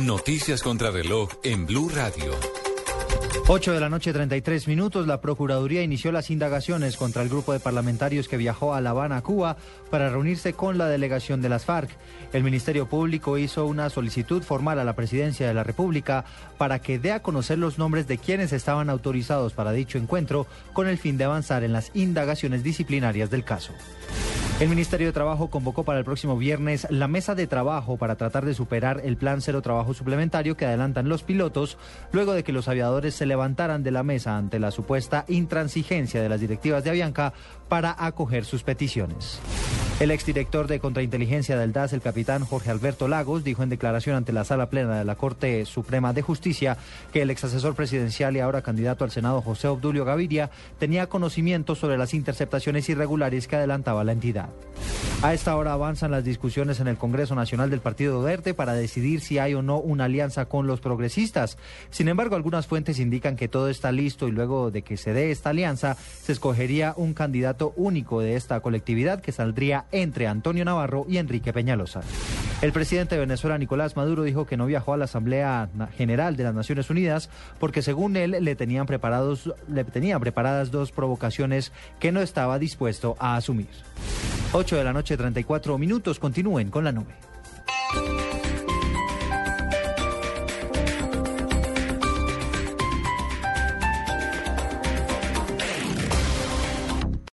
Noticias contra reloj en Blue Radio. 8 de la noche, 33 minutos. La Procuraduría inició las indagaciones contra el grupo de parlamentarios que viajó a La Habana, Cuba, para reunirse con la delegación de las FARC. El Ministerio Público hizo una solicitud formal a la Presidencia de la República para que dé a conocer los nombres de quienes estaban autorizados para dicho encuentro con el fin de avanzar en las indagaciones disciplinarias del caso. El Ministerio de Trabajo convocó para el próximo viernes la mesa de trabajo para tratar de superar el plan cero trabajo suplementario que adelantan los pilotos luego de que los aviadores se levantaran de la mesa ante la supuesta intransigencia de las directivas de Avianca para acoger sus peticiones. El exdirector de contrainteligencia del DAS, el capitán Jorge Alberto Lagos, dijo en declaración ante la sala plena de la Corte Suprema de Justicia que el exasesor presidencial y ahora candidato al Senado José Obdulio Gaviria tenía conocimiento sobre las interceptaciones irregulares que adelantaba la entidad. A esta hora avanzan las discusiones en el Congreso Nacional del Partido Verde para decidir si hay o no una alianza con los progresistas. Sin embargo, algunas fuentes indican que todo está listo y luego de que se dé esta alianza, se escogería un candidato único de esta colectividad que saldría entre Antonio Navarro y Enrique Peñalosa. El presidente de Venezuela, Nicolás Maduro, dijo que no viajó a la Asamblea General de las Naciones Unidas porque según él le tenían, preparados, le tenían preparadas dos provocaciones que no estaba dispuesto a asumir. 8 de la noche, 34 minutos. Continúen con la nube.